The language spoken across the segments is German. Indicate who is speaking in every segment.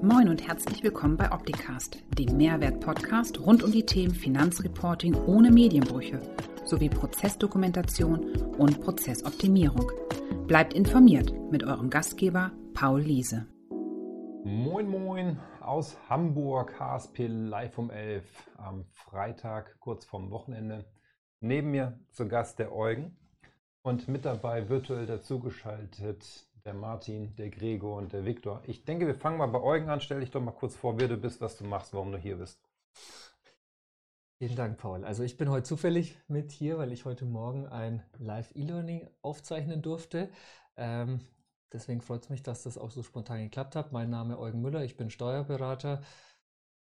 Speaker 1: Moin und herzlich willkommen bei Opticast, dem Mehrwert-Podcast rund um die Themen Finanzreporting ohne Medienbrüche sowie Prozessdokumentation und Prozessoptimierung. Bleibt informiert mit eurem Gastgeber Paul Liese.
Speaker 2: Moin Moin aus Hamburg, HSP live um 11 am Freitag, kurz vorm Wochenende. Neben mir zu Gast der Eugen und mit dabei virtuell dazugeschaltet der Martin, der Gregor und der Viktor. Ich denke, wir fangen mal bei Eugen an. Stell dich doch mal kurz vor, wer du bist, was du machst, warum du hier bist.
Speaker 3: Vielen Dank, Paul. Also ich bin heute zufällig mit hier, weil ich heute Morgen ein Live-E-Learning aufzeichnen durfte. Ähm, deswegen freut es mich, dass das auch so spontan geklappt hat. Mein Name ist Eugen Müller, ich bin Steuerberater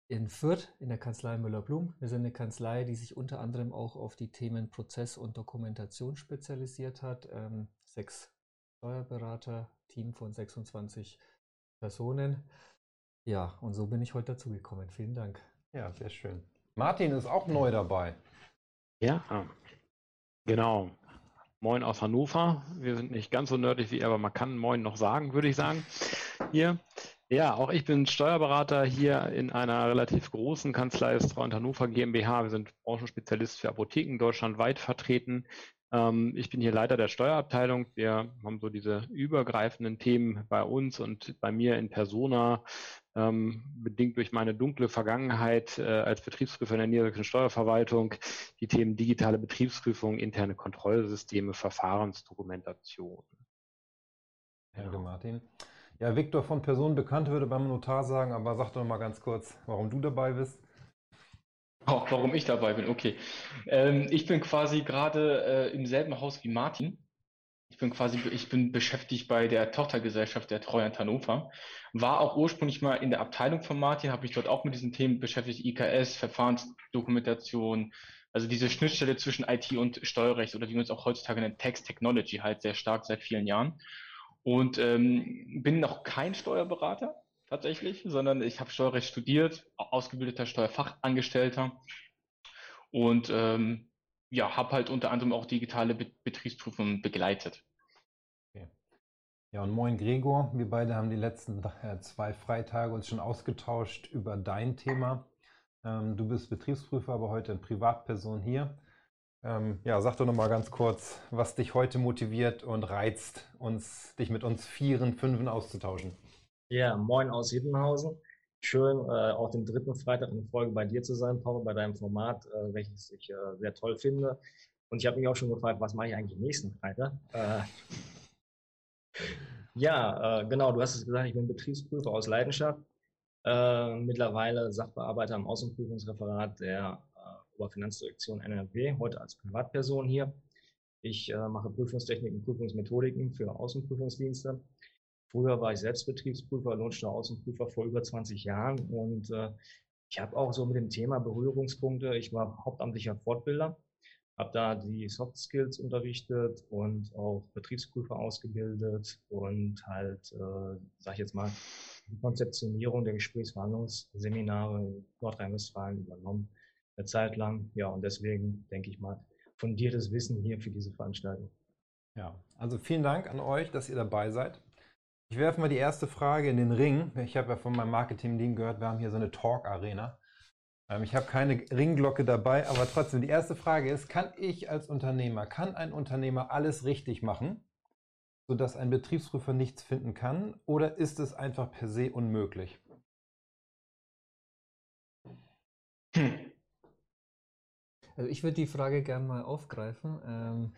Speaker 3: in Fürth in der Kanzlei Müller-Blum. Wir sind eine Kanzlei, die sich unter anderem auch auf die Themen Prozess und Dokumentation spezialisiert hat. Ähm, sechs Steuerberater, Team von 26 Personen. Ja, und so bin ich heute dazugekommen. Vielen Dank.
Speaker 2: Ja, sehr schön. Martin ist auch neu dabei.
Speaker 4: Ja, genau. Moin aus Hannover. Wir sind nicht ganz so nördlich wie er, aber man kann Moin noch sagen, würde ich sagen. Hier. Ja, auch ich bin Steuerberater hier in einer relativ großen Kanzlei Strau und Hannover GmbH. Wir sind Branchenspezialist für Apotheken deutschlandweit vertreten. Ähm, ich bin hier Leiter der Steuerabteilung. Wir haben so diese übergreifenden Themen bei uns und bei mir in Persona, ähm, bedingt durch meine dunkle Vergangenheit äh, als Betriebsprüfer in der niedersächsischen Steuerverwaltung, die Themen digitale Betriebsprüfung, interne Kontrollsysteme, Verfahrensdokumentation.
Speaker 2: Danke, Martin. Ja, Viktor von Person bekannt würde beim Notar sagen, aber sag doch mal ganz kurz, warum du dabei bist.
Speaker 5: Oh, warum ich dabei bin, okay. Ähm, ich bin quasi gerade äh, im selben Haus wie Martin. Ich bin quasi, ich bin beschäftigt bei der Tochtergesellschaft der Treuhand Hannover. War auch ursprünglich mal in der Abteilung von Martin, habe mich dort auch mit diesen Themen beschäftigt, IKS, Verfahrensdokumentation, also diese Schnittstelle zwischen IT und Steuerrecht oder wie man es auch heutzutage nennt, Tax Technology halt sehr stark seit vielen Jahren. Und ähm, bin noch kein Steuerberater, tatsächlich, sondern ich habe Steuerrecht studiert, ausgebildeter Steuerfachangestellter und ähm, ja, habe halt unter anderem auch digitale Be Betriebsprüfungen begleitet.
Speaker 2: Ja, und moin Gregor, wir beide haben die letzten äh, zwei Freitage uns schon ausgetauscht über dein Thema. Ähm, du bist Betriebsprüfer, aber heute in Privatperson hier. Ähm, ja, sag doch nochmal ganz kurz, was dich heute motiviert und reizt, uns, dich mit uns Vieren, Fünfen auszutauschen.
Speaker 6: Ja, moin aus Hiddenhausen. Schön, äh, auch den dritten Freitag in Folge bei dir zu sein, Paul, bei deinem Format, äh, welches ich äh, sehr toll finde. Und ich habe mich auch schon gefragt, was mache ich eigentlich nächsten Freitag? Äh, ja, äh, genau, du hast es gesagt, ich bin Betriebsprüfer aus Leidenschaft. Äh, mittlerweile Sachbearbeiter im Außenprüfungsreferat der Oberfinanzdirektion NRW, heute als Privatperson hier. Ich mache Prüfungstechniken, Prüfungsmethodiken für Außenprüfungsdienste Früher war ich Selbstbetriebsprüfer, Lohnsteueraußenprüfer vor über 20 Jahren und äh, ich habe auch so mit dem Thema Berührungspunkte. Ich war hauptamtlicher Fortbilder, habe da die Soft Skills unterrichtet und auch Betriebsprüfer ausgebildet und halt, äh, sage ich jetzt mal, die Konzeptionierung der Gesprächsverhandlungsseminare in Nordrhein-Westfalen übernommen, eine Zeit lang. Ja, und deswegen denke ich mal, fundiertes Wissen hier für diese Veranstaltung.
Speaker 2: Ja, also vielen Dank an euch, dass ihr dabei seid. Ich werfe mal die erste Frage in den Ring. Ich habe ja von meinem Marketing-Team gehört, wir haben hier so eine Talk-Arena. Ähm, ich habe keine Ringglocke dabei, aber trotzdem, die erste Frage ist, kann ich als Unternehmer, kann ein Unternehmer alles richtig machen, sodass ein Betriebsprüfer nichts finden kann, oder ist es einfach per se unmöglich?
Speaker 3: Hm. Also ich würde die Frage gerne mal aufgreifen. Ähm,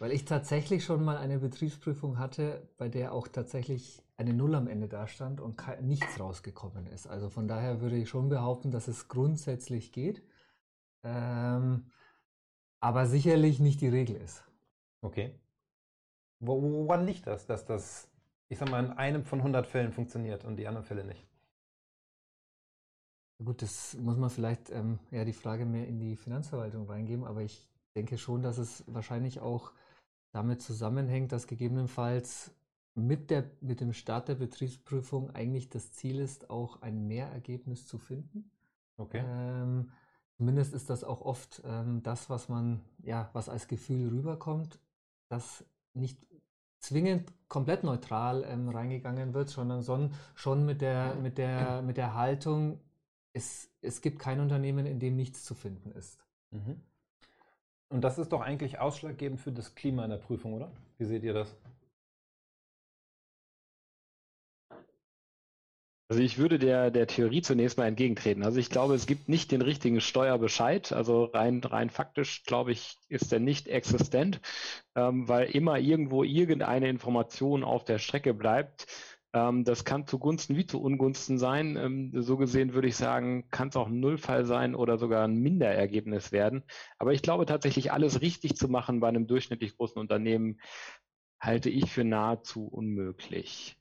Speaker 3: weil ich tatsächlich schon mal eine Betriebsprüfung hatte, bei der auch tatsächlich eine Null am Ende dastand und nichts rausgekommen ist. Also von daher würde ich schon behaupten, dass es grundsätzlich geht, ähm, aber sicherlich nicht die Regel ist.
Speaker 2: Okay. woran liegt das, dass das, ich sag mal, in einem von 100 Fällen funktioniert und die anderen Fälle nicht?
Speaker 3: Gut, das muss man vielleicht ähm, ja die Frage mehr in die Finanzverwaltung reingeben, aber ich denke schon, dass es wahrscheinlich auch damit zusammenhängt, dass gegebenenfalls mit, der, mit dem Start der Betriebsprüfung eigentlich das Ziel ist, auch ein Mehrergebnis zu finden.
Speaker 2: Okay.
Speaker 3: Ähm, zumindest ist das auch oft ähm, das, was man, ja, was als Gefühl rüberkommt, dass nicht zwingend komplett neutral ähm, reingegangen wird, sondern son, schon mit der, mit der, mit der Haltung, es, es gibt kein Unternehmen, in dem nichts zu finden ist. Mhm.
Speaker 2: Und das ist doch eigentlich ausschlaggebend für das Klima in der Prüfung, oder? Wie seht ihr das?
Speaker 4: Also ich würde der, der Theorie zunächst mal entgegentreten. Also ich glaube, es gibt nicht den richtigen Steuerbescheid. Also rein, rein faktisch, glaube ich, ist der nicht existent, ähm, weil immer irgendwo irgendeine Information auf der Strecke bleibt. Ähm, das kann zugunsten wie zu Ungunsten sein. Ähm, so gesehen würde ich sagen, kann es auch ein Nullfall sein oder sogar ein Minderergebnis werden. Aber ich glaube tatsächlich, alles richtig zu machen bei einem durchschnittlich großen Unternehmen, halte ich für nahezu unmöglich.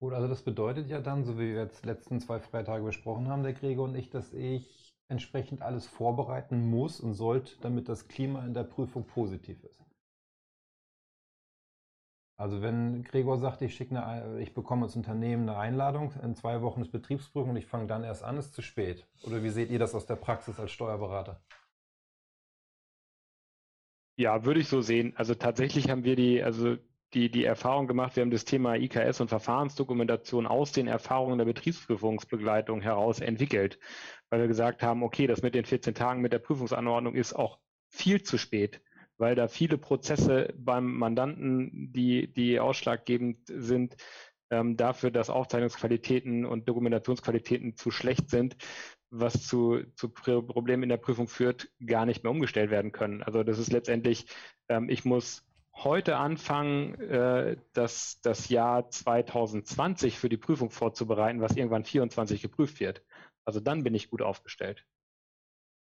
Speaker 2: Gut, also das bedeutet ja dann, so wie wir jetzt letzten zwei Freitage besprochen haben, der Gregor und ich, dass ich entsprechend alles vorbereiten muss und sollte, damit das Klima in der Prüfung positiv ist. Also wenn Gregor sagt, ich, schicke ich bekomme als Unternehmen eine Einladung, in zwei Wochen ist Betriebsprüfung und ich fange dann erst an, ist zu spät. Oder wie seht ihr das aus der Praxis als Steuerberater?
Speaker 4: Ja, würde ich so sehen. Also tatsächlich haben wir die, also die, die Erfahrung gemacht, wir haben das Thema IKS und Verfahrensdokumentation aus den Erfahrungen der Betriebsprüfungsbegleitung heraus entwickelt, weil wir gesagt haben, okay, das mit den 14 Tagen mit der Prüfungsanordnung ist auch viel zu spät, weil da viele Prozesse beim Mandanten, die, die ausschlaggebend sind, ähm, dafür, dass Aufzeichnungsqualitäten und Dokumentationsqualitäten zu schlecht sind, was zu, zu Problemen in der Prüfung führt, gar nicht mehr umgestellt werden können. Also das ist letztendlich, ähm, ich muss heute anfangen, äh, das, das Jahr 2020 für die Prüfung vorzubereiten, was irgendwann 24 geprüft wird. Also dann bin ich gut aufgestellt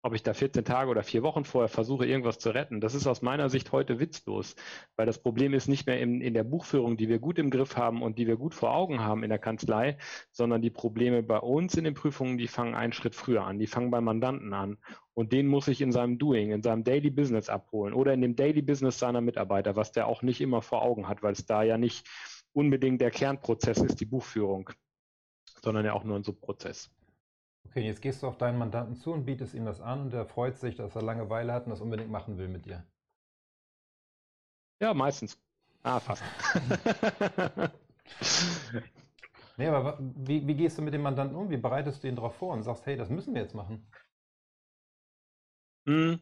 Speaker 4: ob ich da 14 Tage oder vier Wochen vorher versuche, irgendwas zu retten, das ist aus meiner Sicht heute witzlos, weil das Problem ist nicht mehr in, in der Buchführung, die wir gut im Griff haben und die wir gut vor Augen haben in der Kanzlei, sondern die Probleme bei uns in den Prüfungen, die fangen einen Schritt früher an, die fangen beim Mandanten an und den muss ich in seinem Doing, in seinem Daily Business abholen oder in dem Daily Business seiner Mitarbeiter, was der auch nicht immer vor Augen hat, weil es da ja nicht unbedingt der Kernprozess ist, die Buchführung, sondern ja auch nur ein Subprozess.
Speaker 2: Okay, jetzt gehst du auf deinen Mandanten zu und bietest ihm das an und er freut sich, dass er Langeweile hat und das unbedingt machen will mit dir.
Speaker 4: Ja, meistens. Ah, fast.
Speaker 2: nee, aber wie, wie gehst du mit dem Mandanten um? Wie bereitest du ihn darauf vor und sagst, hey, das müssen wir jetzt machen?
Speaker 4: Hm.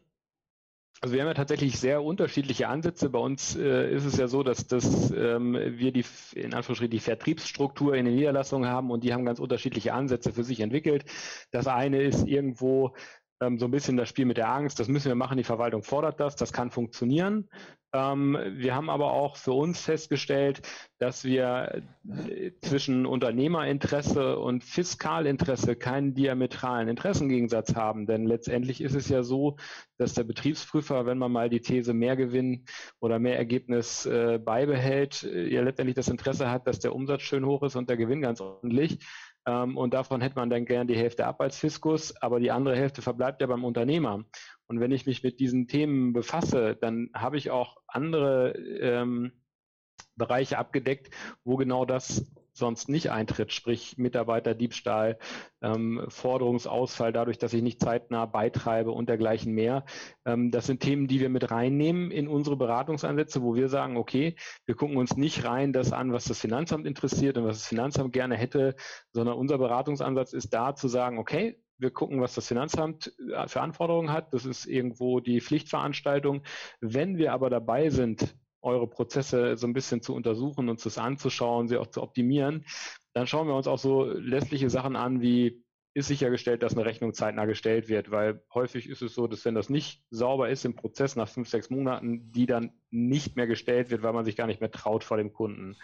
Speaker 4: Also wir haben ja tatsächlich sehr unterschiedliche Ansätze. Bei uns äh, ist es ja so, dass, dass ähm, wir die in Anführungsstrichen die Vertriebsstruktur in den Niederlassungen haben und die haben ganz unterschiedliche Ansätze für sich entwickelt. Das eine ist irgendwo ähm, so ein bisschen das Spiel mit der Angst. Das müssen wir machen. Die Verwaltung fordert das. Das kann funktionieren. Ähm, wir haben aber auch für uns festgestellt, dass wir äh, zwischen Unternehmerinteresse und Fiskalinteresse keinen diametralen Interessengegensatz haben. Denn letztendlich ist es ja so, dass der Betriebsprüfer, wenn man mal die These mehr Gewinn oder mehr Ergebnis äh, beibehält, äh, ja letztendlich das Interesse hat, dass der Umsatz schön hoch ist und der Gewinn ganz ordentlich. Ähm, und davon hätte man dann gern die Hälfte ab als Fiskus, aber die andere Hälfte verbleibt ja beim Unternehmer. Und wenn ich mich mit diesen Themen befasse, dann habe ich auch andere ähm, Bereiche abgedeckt, wo genau das sonst nicht eintritt, sprich Mitarbeiterdiebstahl, ähm, Forderungsausfall dadurch, dass ich nicht zeitnah beitreibe und dergleichen mehr. Ähm, das sind Themen, die wir mit reinnehmen in unsere Beratungsansätze, wo wir sagen, okay, wir gucken uns nicht rein das an, was das Finanzamt interessiert und was das Finanzamt gerne hätte, sondern unser Beratungsansatz ist da zu sagen, okay, wir gucken, was das Finanzamt äh, für Anforderungen hat. Das ist irgendwo die Pflichtveranstaltung. Wenn wir aber dabei sind, eure Prozesse so ein bisschen zu untersuchen und das anzuschauen, sie auch zu optimieren, dann schauen wir uns auch so lässliche Sachen an, wie ist sichergestellt, dass eine Rechnung zeitnah gestellt wird, weil häufig ist es so, dass wenn das nicht sauber ist im Prozess nach fünf, sechs Monaten, die dann nicht mehr gestellt wird, weil man sich gar nicht mehr traut vor dem Kunden.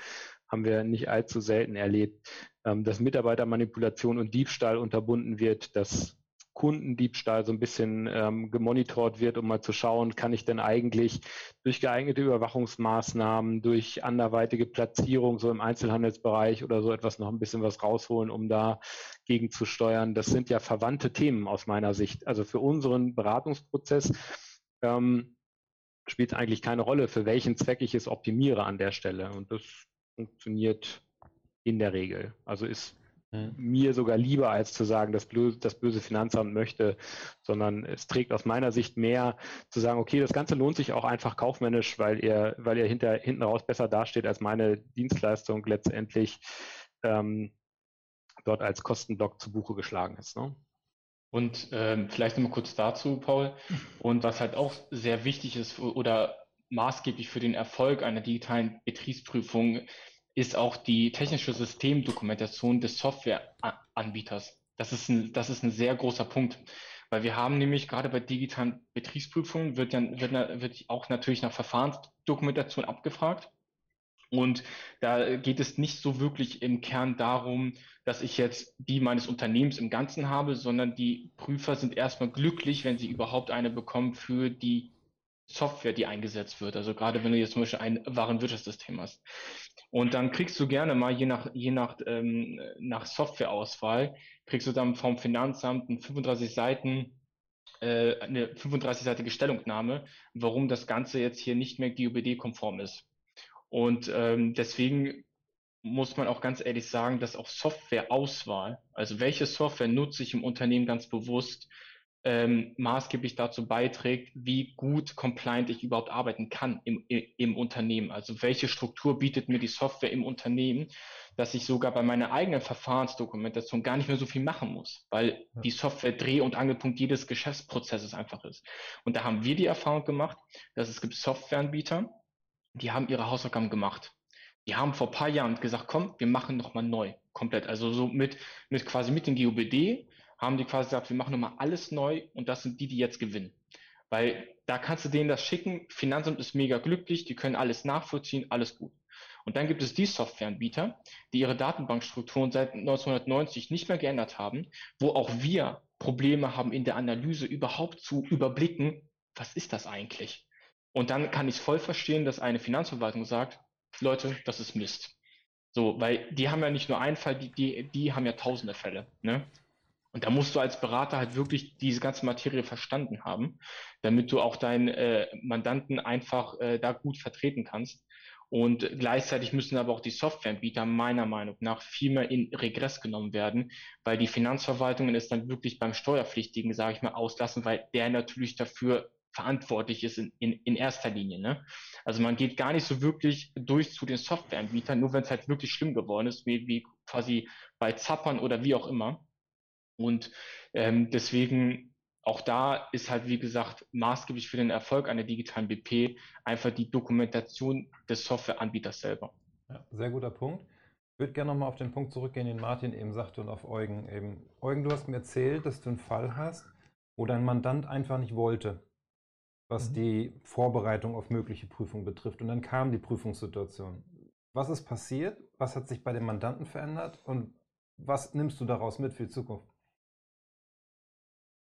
Speaker 4: Haben wir nicht allzu selten erlebt, ähm, dass Mitarbeitermanipulation und Diebstahl unterbunden wird, dass Kundendiebstahl so ein bisschen ähm, gemonitort wird, um mal zu schauen, kann ich denn eigentlich durch geeignete Überwachungsmaßnahmen, durch anderweitige Platzierung so im Einzelhandelsbereich oder so etwas noch ein bisschen was rausholen, um da gegen zu steuern. Das sind ja verwandte Themen aus meiner Sicht. Also für unseren Beratungsprozess ähm, spielt es eigentlich keine Rolle, für welchen Zweck ich es optimiere an der Stelle. Und das funktioniert in der Regel. Also ist mhm. mir sogar lieber, als zu sagen, das böse, das böse Finanzamt möchte, sondern es trägt aus meiner Sicht mehr zu sagen, okay, das Ganze lohnt sich auch einfach kaufmännisch, weil er, weil er hinter, hinten raus besser dasteht als meine Dienstleistung letztendlich ähm, dort als Kostenblock zu Buche geschlagen ist. Ne?
Speaker 5: Und ähm, vielleicht nochmal kurz dazu, Paul. Und was halt auch sehr wichtig ist oder maßgeblich für den Erfolg einer digitalen Betriebsprüfung ist auch die technische Systemdokumentation des Softwareanbieters. Das ist ein, das ist ein sehr großer Punkt. Weil wir haben nämlich gerade bei digitalen Betriebsprüfungen wird, ja, wird, wird auch natürlich nach Verfahrensdokumentation abgefragt. Und da geht es nicht so wirklich im Kern darum, dass ich jetzt die meines Unternehmens im Ganzen habe, sondern die Prüfer sind erstmal glücklich, wenn sie überhaupt eine bekommen für die Software, die eingesetzt wird. Also gerade wenn du jetzt zum Beispiel ein Warenwirtschaftssystem hast. Und dann kriegst du gerne mal, je nach, je nach, ähm, nach Softwareauswahl, kriegst du dann vom Finanzamt ein 35 Seiten, äh, eine 35-seitige Stellungnahme, warum das Ganze jetzt hier nicht mehr GUBD-konform ist. Und ähm, deswegen muss man auch ganz ehrlich sagen, dass auch Softwareauswahl, also welche Software nutze ich im Unternehmen ganz bewusst, ähm, maßgeblich dazu beiträgt, wie gut compliant ich überhaupt arbeiten kann im, im Unternehmen. Also welche Struktur bietet mir die Software im Unternehmen, dass ich sogar bei meiner eigenen Verfahrensdokumentation gar nicht mehr so viel machen muss, weil die Software Dreh- und Angelpunkt jedes Geschäftsprozesses einfach ist. Und da haben wir die Erfahrung gemacht, dass es gibt Softwareanbieter, die haben ihre Hausaufgaben gemacht. Die haben vor ein paar Jahren gesagt, komm, wir machen nochmal neu, komplett. Also so mit, mit quasi mit den GOBD haben die quasi gesagt, wir machen nochmal alles neu und das sind die, die jetzt gewinnen. Weil da kannst du denen das schicken, Finanzamt ist mega glücklich, die können alles nachvollziehen, alles gut. Und dann gibt es die Softwareanbieter, die ihre Datenbankstrukturen seit 1990 nicht mehr geändert haben, wo auch wir Probleme haben in der Analyse überhaupt zu überblicken, was ist das eigentlich? Und dann kann ich es voll verstehen, dass eine Finanzverwaltung sagt, Leute, das ist Mist. So, weil die haben ja nicht nur einen Fall, die, die, die haben ja tausende Fälle. Ne? Und da musst du als Berater halt wirklich diese ganze Materie verstanden haben, damit du auch deinen äh, Mandanten einfach äh, da gut vertreten kannst. Und gleichzeitig müssen aber auch die Softwareanbieter meiner Meinung nach viel mehr in Regress genommen werden, weil die Finanzverwaltungen es dann wirklich beim Steuerpflichtigen, sage ich mal, auslassen, weil der natürlich dafür verantwortlich ist in, in, in erster Linie. Ne? Also man geht gar nicht so wirklich durch zu den Softwareanbietern, nur wenn es halt wirklich schlimm geworden ist, wie, wie quasi bei Zappern oder wie auch immer. Und ähm, deswegen auch da ist halt, wie gesagt, maßgeblich für den Erfolg einer digitalen BP einfach die Dokumentation des Softwareanbieters selber.
Speaker 2: Ja, sehr guter Punkt. Ich würde gerne nochmal auf den Punkt zurückgehen, den Martin eben sagte und auf Eugen eben. Eugen, du hast mir erzählt, dass du einen Fall hast, wo dein Mandant einfach nicht wollte was mhm. die Vorbereitung auf mögliche Prüfungen betrifft. Und dann kam die Prüfungssituation. Was ist passiert? Was hat sich bei dem Mandanten verändert? Und was nimmst du daraus mit für die Zukunft?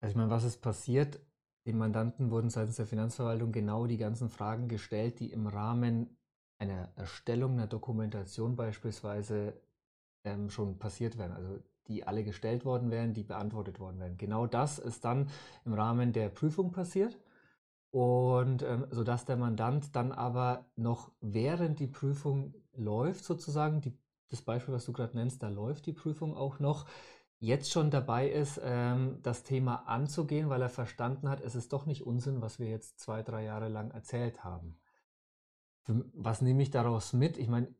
Speaker 3: Also ich meine, was ist passiert? Dem Mandanten wurden seitens der Finanzverwaltung genau die ganzen Fragen gestellt, die im Rahmen einer Erstellung einer Dokumentation beispielsweise ähm, schon passiert wären. Also die alle gestellt worden wären, die beantwortet worden wären. Genau das ist dann im Rahmen der Prüfung passiert. Und ähm, sodass der Mandant dann aber noch während die Prüfung läuft, sozusagen, die, das Beispiel, was du gerade nennst, da läuft die Prüfung auch noch, jetzt schon dabei ist, ähm, das Thema anzugehen, weil er verstanden hat, es ist doch nicht Unsinn, was wir jetzt zwei, drei Jahre lang erzählt haben. Was nehme ich daraus mit? Ich meine,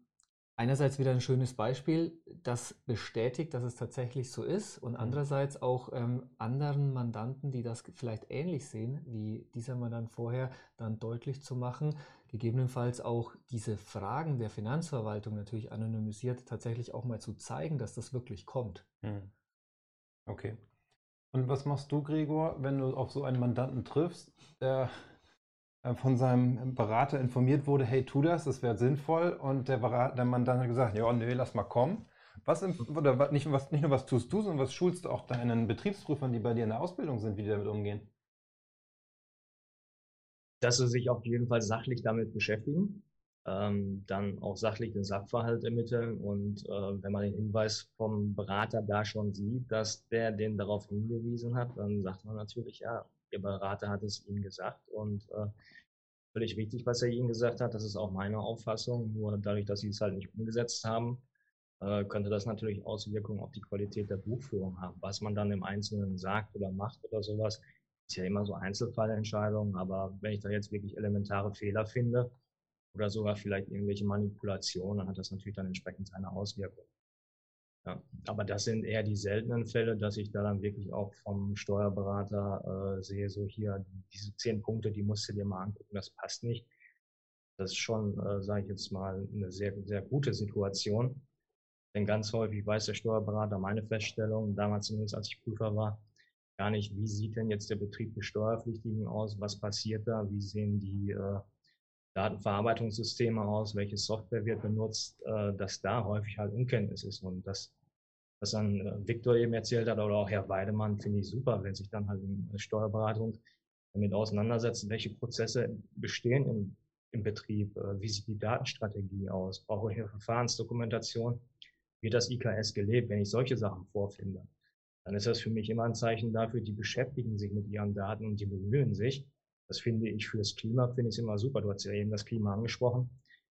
Speaker 3: einerseits wieder ein schönes Beispiel, das bestätigt, dass es tatsächlich so ist und mhm. andererseits auch ähm, anderen Mandanten, die das vielleicht ähnlich sehen wie dieser Mandant vorher, dann deutlich zu machen, gegebenenfalls auch diese Fragen der Finanzverwaltung natürlich anonymisiert tatsächlich auch mal zu zeigen, dass das wirklich kommt. Mhm.
Speaker 2: Okay. Und was machst du, Gregor, wenn du auf so einen Mandanten triffst, der äh, von seinem Berater informiert wurde, hey, tu das, das wäre sinnvoll. Und der, Berater, der Mann dann hat gesagt, ja, nee, lass mal kommen. Was, oder nicht, was, nicht nur was tust du, sondern was schulst du auch deinen Betriebsprüfern, die bei dir in der Ausbildung sind, wie die damit umgehen?
Speaker 6: Dass sie sich auf jeden Fall sachlich damit beschäftigen, ähm, dann auch sachlich den Sachverhalt ermitteln und äh, wenn man den Hinweis vom Berater da schon sieht, dass der den darauf hingewiesen hat, dann sagt man natürlich, ja, Ihr Berater hat es Ihnen gesagt und äh, völlig richtig, was er Ihnen gesagt hat. Das ist auch meine Auffassung. Nur dadurch, dass Sie es halt nicht umgesetzt haben, äh, könnte das natürlich Auswirkungen auf die Qualität der Buchführung haben. Was man dann im Einzelnen sagt oder macht oder sowas, ist ja immer so Einzelfallentscheidungen. Aber wenn ich da jetzt wirklich elementare Fehler finde oder sogar vielleicht irgendwelche Manipulationen, dann hat das natürlich dann entsprechend eine Auswirkung. Ja, aber das sind eher die seltenen Fälle, dass ich da dann wirklich auch vom Steuerberater äh, sehe, so hier, diese zehn Punkte, die musst du dir mal angucken, das passt nicht. Das ist schon, äh, sage ich jetzt mal, eine sehr, sehr gute Situation. Denn ganz häufig weiß der Steuerberater meine Feststellung, damals zumindest als ich Prüfer war, gar nicht, wie sieht denn jetzt der Betrieb des Steuerpflichtigen aus, was passiert da, wie sehen die äh, Datenverarbeitungssysteme aus, welche Software wird benutzt, äh, dass da häufig halt Unkenntnis ist. Und das, was dann äh, Viktor eben erzählt hat oder auch Herr Weidemann, finde ich super, wenn sich dann halt in Steuerberatung damit auseinandersetzen, welche Prozesse bestehen im, im Betrieb, äh, wie sieht die Datenstrategie aus, brauche ich eine Verfahrensdokumentation, wird das IKS gelebt, wenn ich solche Sachen vorfinde. Dann ist das für mich immer ein Zeichen dafür, die beschäftigen sich mit ihren Daten und die bemühen sich. Das finde ich fürs Klima, finde ich immer super. Du hast ja eben das Klima angesprochen.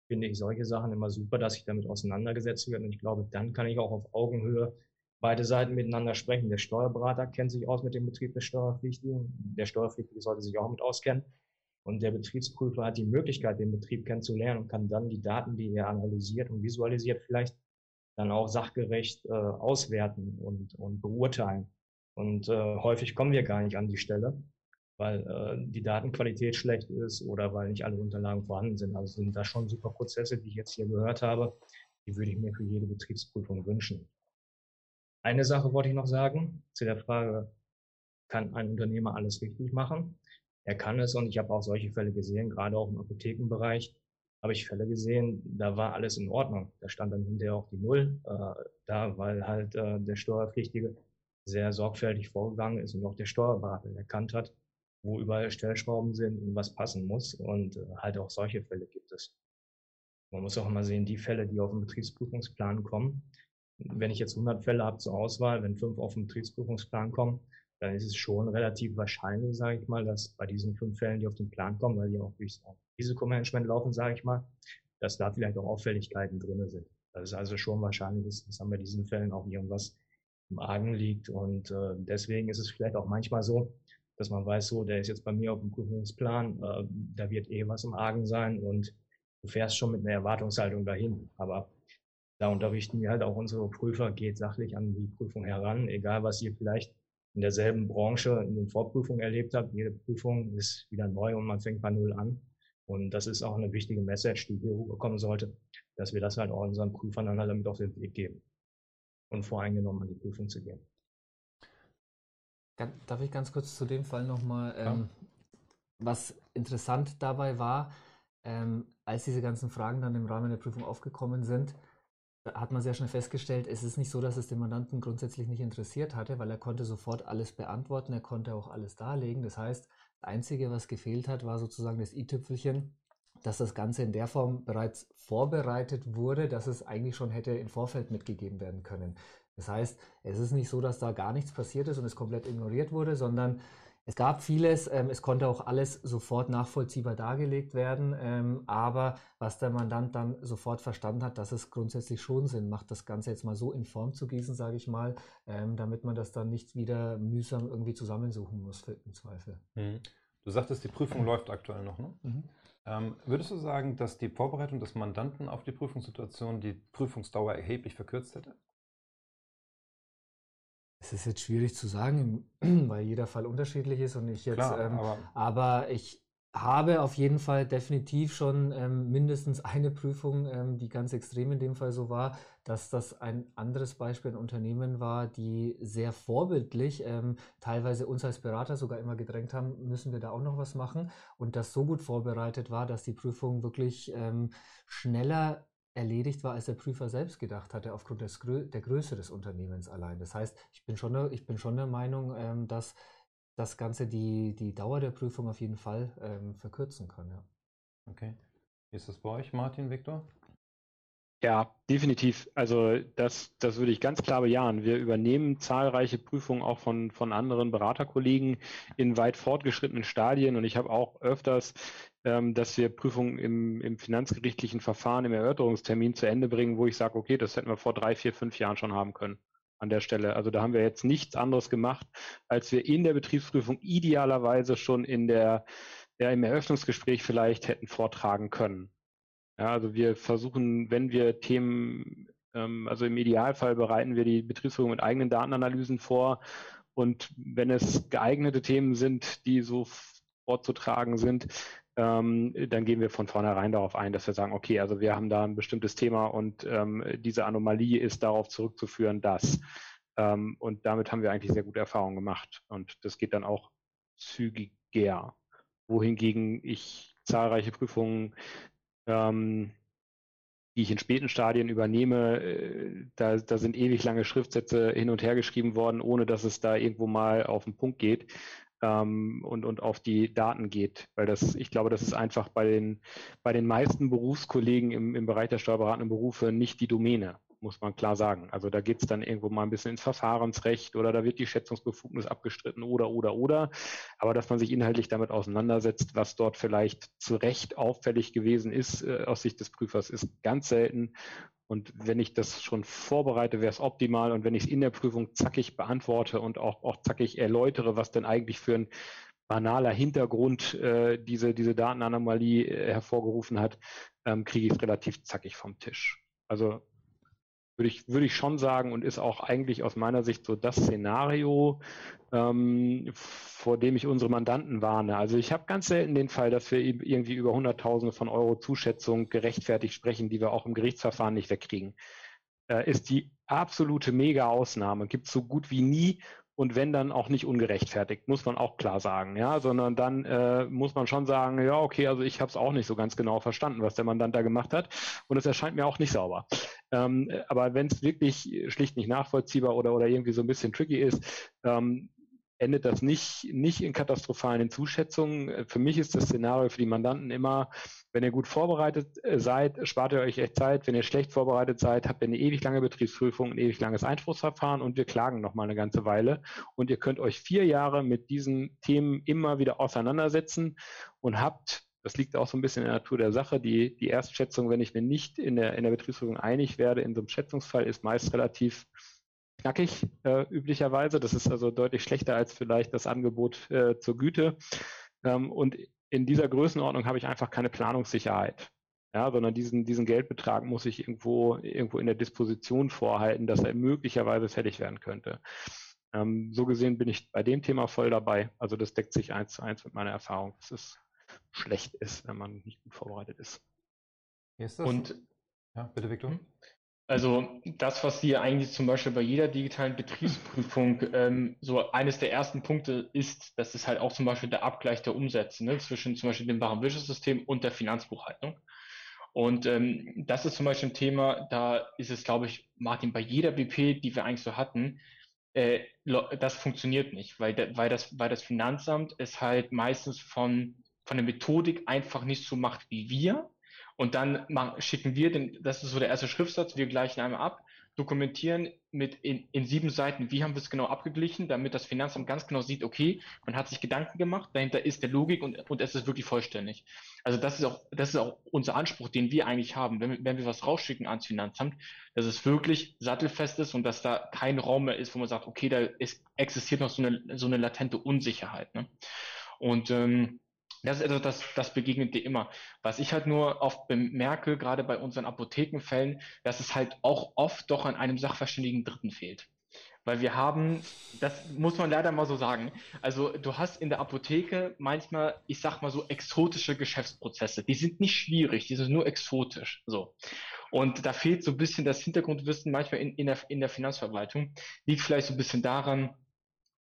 Speaker 6: Finde ich solche Sachen immer super, dass sich damit auseinandergesetzt wird. Und ich glaube, dann kann ich auch auf Augenhöhe beide Seiten miteinander sprechen. Der Steuerberater kennt sich aus mit dem Betrieb des Steuerpflichtigen. Der Steuerpflichtige sollte sich auch mit auskennen. Und der Betriebsprüfer hat die Möglichkeit, den Betrieb kennenzulernen und kann dann die Daten, die er analysiert und visualisiert, vielleicht dann auch sachgerecht äh, auswerten und, und beurteilen. Und äh, häufig kommen wir gar nicht an die Stelle weil äh, die Datenqualität schlecht ist oder weil nicht alle Unterlagen vorhanden sind. Also sind da schon super Prozesse, die ich jetzt hier gehört habe. Die würde ich mir für jede Betriebsprüfung wünschen. Eine Sache wollte ich noch sagen zu der Frage, kann ein Unternehmer alles richtig machen? Er kann es und ich habe auch solche Fälle gesehen, gerade auch im Apothekenbereich habe ich Fälle gesehen, da war alles in Ordnung. Da stand dann hinterher auch die Null äh, da, weil halt äh, der Steuerpflichtige sehr sorgfältig vorgegangen ist und auch der Steuerberater erkannt hat, wo überall Stellschrauben sind und was passen muss. Und äh, halt auch solche Fälle gibt es. Man muss auch immer sehen, die Fälle, die auf den Betriebsprüfungsplan kommen. Wenn ich jetzt 100 Fälle habe zur Auswahl, wenn fünf auf den Betriebsprüfungsplan kommen, dann ist es schon relativ wahrscheinlich, sage ich mal, dass bei diesen fünf Fällen, die auf den Plan kommen, weil die auch durchs Risikomanagement laufen, sage ich mal, dass da vielleicht auch Auffälligkeiten drin sind. Das ist also schon wahrscheinlich, dass, dass bei diesen Fällen auch irgendwas im Argen liegt. Und äh, deswegen ist es vielleicht auch manchmal so, dass man weiß, so, der ist jetzt bei mir auf dem Prüfungsplan, äh, da wird eh was im Argen sein und du fährst schon mit einer Erwartungshaltung dahin. Aber da unterrichten wir halt auch unsere Prüfer, geht sachlich an die Prüfung heran, egal was ihr vielleicht in derselben Branche in den Vorprüfungen erlebt habt. Jede Prüfung ist wieder neu und man fängt bei Null an. Und das ist auch eine wichtige Message, die hier rüberkommen sollte, dass wir das halt auch unseren Prüfern dann halt damit auf den Weg geben und voreingenommen an die Prüfung zu gehen.
Speaker 3: Darf ich ganz kurz zu dem Fall nochmal, ähm, ja. was interessant dabei war, ähm, als diese ganzen Fragen dann im Rahmen der Prüfung aufgekommen sind, hat man sehr schnell festgestellt, es ist nicht so, dass es den Mandanten grundsätzlich nicht interessiert hatte, weil er konnte sofort alles beantworten, er konnte auch alles darlegen. Das heißt, das Einzige, was gefehlt hat, war sozusagen das i-Tüpfelchen, dass das Ganze in der Form bereits vorbereitet wurde, dass es eigentlich schon hätte im Vorfeld mitgegeben werden können. Das heißt, es ist nicht so, dass da gar nichts passiert ist und es komplett ignoriert wurde, sondern es gab vieles, ähm, es konnte auch alles sofort nachvollziehbar dargelegt werden, ähm, aber was der Mandant dann sofort verstanden hat, dass es grundsätzlich schon Sinn macht, das Ganze jetzt mal so in Form zu gießen, sage ich mal, ähm, damit man das dann nicht wieder mühsam irgendwie zusammensuchen muss im Zweifel.
Speaker 2: Mhm. Du sagtest, die Prüfung läuft aktuell noch, ne? Mhm. Ähm, würdest du sagen, dass die Vorbereitung des Mandanten auf die Prüfungssituation die Prüfungsdauer erheblich verkürzt hätte?
Speaker 3: Es ist jetzt schwierig zu sagen, weil jeder Fall unterschiedlich ist und ich jetzt, Klar, ähm, aber, aber, ich habe auf jeden Fall definitiv schon ähm, mindestens eine Prüfung, ähm, die ganz extrem in dem Fall so war, dass das ein anderes Beispiel ein Unternehmen war, die sehr vorbildlich ähm, teilweise uns als Berater sogar immer gedrängt haben, müssen wir da auch noch was machen? Und das so gut vorbereitet war, dass die Prüfung wirklich ähm, schneller erledigt war, als der Prüfer selbst gedacht hatte, aufgrund des, der Größe des Unternehmens allein. Das heißt, ich bin schon der, ich bin schon der Meinung, ähm, dass das Ganze die, die Dauer der Prüfung auf jeden Fall ähm, verkürzen kann. Ja.
Speaker 2: Okay. Wie ist das bei euch, Martin, Viktor?
Speaker 4: Ja, definitiv. Also das, das würde ich ganz klar bejahen. Wir übernehmen zahlreiche Prüfungen auch von, von anderen Beraterkollegen in weit fortgeschrittenen Stadien. Und ich habe auch öfters, ähm, dass wir Prüfungen im, im finanzgerichtlichen Verfahren, im Erörterungstermin zu Ende bringen, wo ich sage, okay, das hätten wir vor drei, vier, fünf Jahren schon haben können an der Stelle. Also da haben wir jetzt nichts anderes gemacht, als wir in der Betriebsprüfung idealerweise schon in der, ja, im Eröffnungsgespräch vielleicht hätten vortragen können. Ja, also wir versuchen, wenn wir Themen, ähm, also im Idealfall bereiten wir die Betriebsführung mit eigenen Datenanalysen vor. Und wenn es geeignete Themen sind, die so vorzutragen sind, ähm, dann gehen wir von vornherein darauf ein, dass wir sagen, okay, also wir haben da ein bestimmtes Thema und ähm, diese Anomalie ist darauf zurückzuführen, dass. Ähm, und damit haben wir eigentlich sehr gute Erfahrungen gemacht. Und das geht dann auch zügiger. Wohingegen ich zahlreiche Prüfungen ähm, die ich in späten Stadien übernehme, äh, da, da sind ewig lange Schriftsätze hin und her geschrieben worden, ohne dass es da irgendwo mal auf den Punkt geht ähm, und, und auf die Daten geht. Weil das, ich glaube, das ist einfach bei den, bei den meisten Berufskollegen im, im Bereich der steuerberatenden Berufe nicht die Domäne muss man klar sagen. Also da geht es dann irgendwo mal ein bisschen ins Verfahrensrecht oder da wird die Schätzungsbefugnis abgestritten oder, oder, oder. Aber dass man sich inhaltlich damit auseinandersetzt, was dort vielleicht zu Recht auffällig gewesen ist äh, aus Sicht des Prüfers, ist ganz selten. Und wenn ich das schon vorbereite, wäre es optimal. Und wenn ich es in der Prüfung zackig beantworte und auch, auch zackig erläutere, was denn eigentlich für ein banaler Hintergrund äh, diese, diese Datenanomalie äh, hervorgerufen hat, ähm, kriege ich es relativ zackig vom Tisch. Also würde ich, würde ich schon sagen und ist auch eigentlich aus meiner Sicht so das Szenario, ähm, vor dem ich unsere Mandanten warne. Also ich habe ganz selten den Fall, dass wir irgendwie über Hunderttausende von Euro Zuschätzung gerechtfertigt sprechen, die wir auch im Gerichtsverfahren nicht wegkriegen. Äh, ist die absolute Mega-Ausnahme. Gibt so gut wie nie und wenn dann auch nicht ungerechtfertigt, muss man auch klar sagen, ja, sondern dann äh, muss man schon sagen, ja, okay, also ich habe es auch nicht so ganz genau verstanden, was der Mandant da gemacht hat und es erscheint mir auch nicht sauber. Ähm, aber wenn es wirklich schlicht nicht nachvollziehbar oder, oder irgendwie so ein bisschen tricky ist, ähm, endet das nicht, nicht in katastrophalen Zuschätzungen. Für mich ist das Szenario für die Mandanten immer, wenn ihr gut vorbereitet äh, seid, spart ihr euch echt Zeit. Wenn ihr schlecht vorbereitet seid, habt ihr eine ewig lange Betriebsprüfung, ein ewig langes Einspruchsverfahren und wir klagen noch mal eine ganze Weile. Und ihr könnt euch vier Jahre mit diesen Themen immer wieder auseinandersetzen und habt das liegt auch so ein bisschen in der Natur der Sache. Die, die Erstschätzung, wenn ich mir nicht in der, in der Betriebsprüfung einig werde, in so einem Schätzungsfall, ist meist relativ knackig äh, üblicherweise. Das ist also deutlich schlechter als vielleicht das Angebot äh, zur Güte. Ähm, und in dieser Größenordnung habe ich einfach keine Planungssicherheit. Ja, sondern diesen, diesen Geldbetrag muss ich irgendwo, irgendwo in der Disposition vorhalten, dass er möglicherweise fällig werden könnte. Ähm, so gesehen bin ich bei dem Thema voll dabei. Also das deckt sich eins zu eins mit meiner Erfahrung. dass es schlecht ist, wenn man nicht gut vorbereitet ist.
Speaker 5: ist Und ja, bitte, Victor. Also das, was hier eigentlich zum Beispiel bei jeder digitalen Betriebsprüfung ähm, so eines der ersten Punkte ist, das ist halt auch zum Beispiel der Abgleich der Umsätze ne, zwischen zum Beispiel dem Warenwirtschaftssystem und der Finanzbuchhaltung. Und ähm, das ist zum Beispiel ein Thema, da ist es, glaube ich, Martin, bei jeder BP, die wir eigentlich so hatten, äh, das funktioniert nicht, weil, weil, das, weil das Finanzamt es halt meistens von, von der Methodik einfach nicht so macht wie wir und dann schicken wir den, das ist so der erste Schriftsatz, wir gleichen einmal ab, dokumentieren mit in, in sieben Seiten, wie haben wir es genau abgeglichen, damit das Finanzamt ganz genau sieht, okay, man hat sich Gedanken gemacht, dahinter ist der Logik und, und es ist wirklich vollständig. Also das ist auch, das ist auch unser Anspruch, den wir eigentlich haben, wenn wir, wenn wir was rausschicken ans Finanzamt, dass es wirklich sattelfest ist und dass da kein Raum mehr ist, wo man sagt, okay, da ist, existiert noch so eine, so eine latente Unsicherheit. Ne? Und ähm, das ist also das, das begegnet dir immer. Was ich halt nur oft bemerke, gerade bei unseren Apothekenfällen, dass es halt auch oft doch an einem sachverständigen Dritten fehlt. Weil wir haben, das muss man leider mal so sagen, also du hast in der Apotheke manchmal, ich sag mal so, exotische Geschäftsprozesse. Die sind nicht schwierig, die sind nur exotisch. So. Und da fehlt so ein bisschen das Hintergrundwissen manchmal in, in, der, in der Finanzverwaltung. Liegt vielleicht so ein bisschen daran,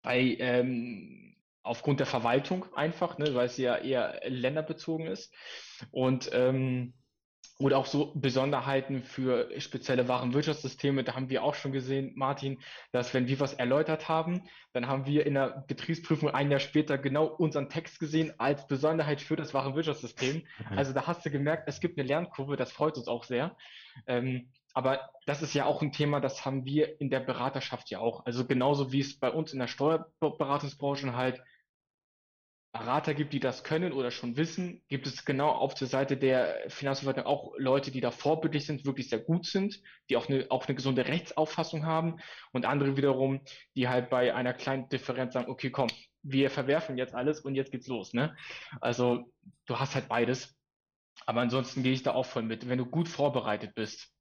Speaker 5: bei ähm, aufgrund der Verwaltung einfach, ne, weil sie ja eher länderbezogen ist. Und ähm, oder auch so Besonderheiten für spezielle Warenwirtschaftssysteme. Da haben wir auch schon gesehen, Martin, dass wenn wir was erläutert haben, dann haben wir in der Betriebsprüfung ein Jahr später genau unseren Text gesehen als Besonderheit für das Warenwirtschaftssystem. Mhm. Also da hast du gemerkt, es gibt eine Lernkurve, das freut uns auch sehr. Ähm, aber das ist ja auch ein Thema, das haben wir in der Beraterschaft ja auch. Also genauso wie es bei uns in der Steuerberatungsbranche halt Berater gibt, die das können oder schon wissen, gibt es genau auf der Seite der Finanzverwaltung auch Leute, die da vorbildlich sind, wirklich sehr gut sind, die auch eine, auch eine gesunde Rechtsauffassung haben und andere wiederum, die halt bei einer kleinen Differenz sagen, okay, komm, wir verwerfen jetzt alles und jetzt geht's los. Ne? Also du hast halt beides. Aber ansonsten gehe ich da auch voll mit. Wenn du gut vorbereitet bist,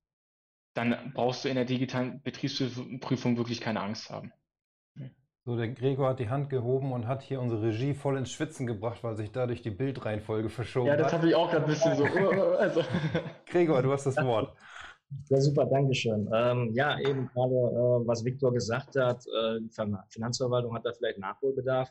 Speaker 5: dann brauchst du in der digitalen Betriebsprüfung wirklich keine Angst haben.
Speaker 2: So, der Gregor hat die Hand gehoben und hat hier unsere Regie voll ins Schwitzen gebracht, weil sich dadurch die Bildreihenfolge verschoben
Speaker 5: hat. Ja, das habe ich auch gerade ein bisschen so.
Speaker 2: also. Gregor, du hast das Wort.
Speaker 6: Ja, super, Dankeschön. Ähm, ja, eben gerade, äh, was Viktor gesagt hat, äh, die Finanzverwaltung hat da vielleicht Nachholbedarf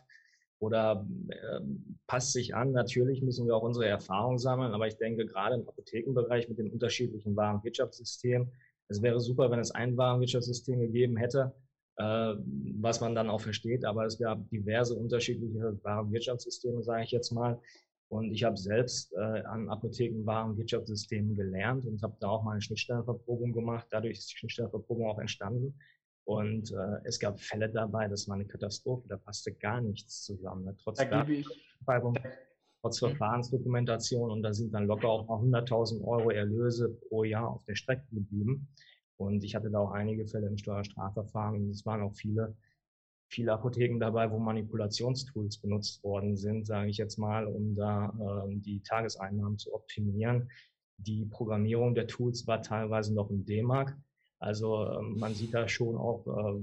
Speaker 6: oder äh, passt sich an. Natürlich müssen wir auch unsere Erfahrungen sammeln, aber ich denke, gerade im Apothekenbereich mit den unterschiedlichen Warenwirtschaftssystemen, es wäre super, wenn es ein Warenwirtschaftssystem gegeben hätte, was man dann auch versteht. Aber es gab diverse unterschiedliche Warenwirtschaftssysteme, sage ich jetzt mal. Und ich habe selbst äh, an Apotheken Warenwirtschaftssystemen gelernt und habe da auch mal eine Schnittstellenverprobung gemacht. Dadurch ist die Schnittstellenverprobung auch entstanden. Und äh, es gab Fälle dabei, das war eine Katastrophe, da passte gar nichts zusammen. Ne? Trotz, trotz mhm. Verfahrensdokumentation und da sind dann locker auch mal 100.000 Euro Erlöse pro Jahr auf der Strecke geblieben. Und ich hatte da auch einige Fälle im Steuerstrafverfahren und es waren auch viele, viele Apotheken dabei, wo Manipulationstools benutzt worden sind, sage ich jetzt mal, um da äh, die Tageseinnahmen zu optimieren. Die Programmierung der Tools war teilweise noch in D-Mark. Also äh, man sieht da schon auch, äh,